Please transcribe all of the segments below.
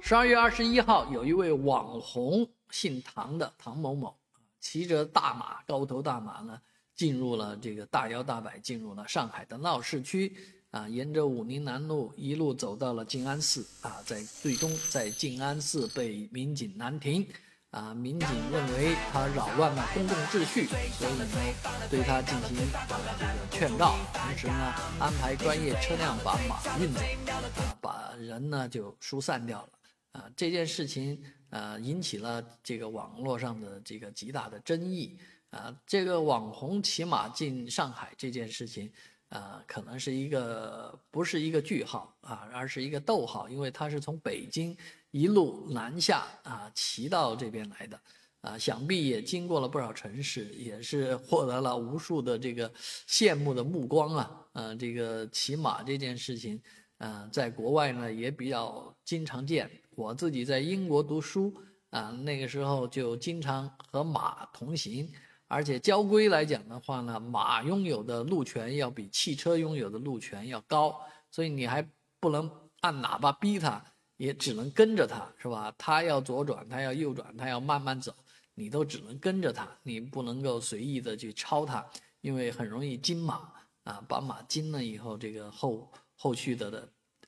十二月二十一号，有一位网红姓唐的唐某某，骑着大马高头大马呢，进入了这个大摇大摆进入了上海的闹市区啊，沿着武宁南路一路走到了静安寺啊，在最终在静安寺被民警拦停。啊，民警认为他扰乱了公共秩序，所以呢，对他进行啊这个劝告，同时呢，安排专业车辆把马运走，啊，把人呢就疏散掉了。啊，这件事情呃引起了这个网络上的这个极大的争议。啊，这个网红骑马进上海这件事情，啊，可能是一个不是一个句号啊，而是一个逗号，因为他是从北京。一路南下啊，骑到这边来的，啊，想必也经过了不少城市，也是获得了无数的这个羡慕的目光啊。呃，这个骑马这件事情，呃，在国外呢也比较经常见。我自己在英国读书啊，那个时候就经常和马同行，而且交规来讲的话呢，马拥有的路权要比汽车拥有的路权要高，所以你还不能按喇叭逼他。也只能跟着他，是吧？他要左转，他要右转，他要慢慢走，你都只能跟着他，你不能够随意的去超他，因为很容易惊马啊，把马惊了以后，这个后后续的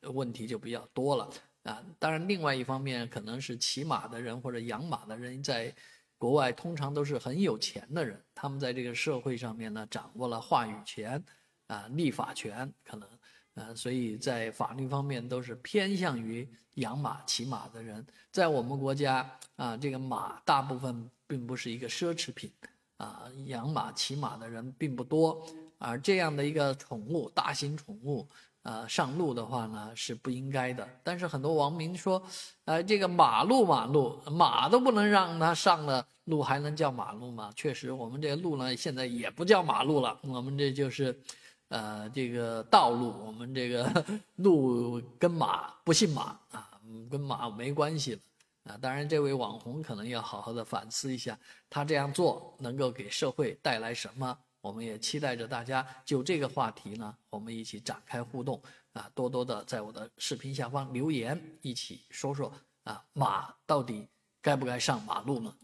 的问题就比较多了啊。当然，另外一方面，可能是骑马的人或者养马的人，在国外通常都是很有钱的人，他们在这个社会上面呢，掌握了话语权啊，立法权可能。呃，所以在法律方面都是偏向于养马、骑马的人。在我们国家啊，这个马大部分并不是一个奢侈品，啊，养马、骑马的人并不多。而这样的一个宠物，大型宠物，呃，上路的话呢是不应该的。但是很多网民说，呃，这个马路马路，马都不能让它上了路，还能叫马路吗？确实，我们这个路呢现在也不叫马路了，我们这就是。呃，这个道路，我们这个路跟马不姓马啊，跟马没关系了啊。当然，这位网红可能要好好的反思一下，他这样做能够给社会带来什么？我们也期待着大家就这个话题呢，我们一起展开互动啊，多多的在我的视频下方留言，一起说说啊，马到底该不该上马路呢？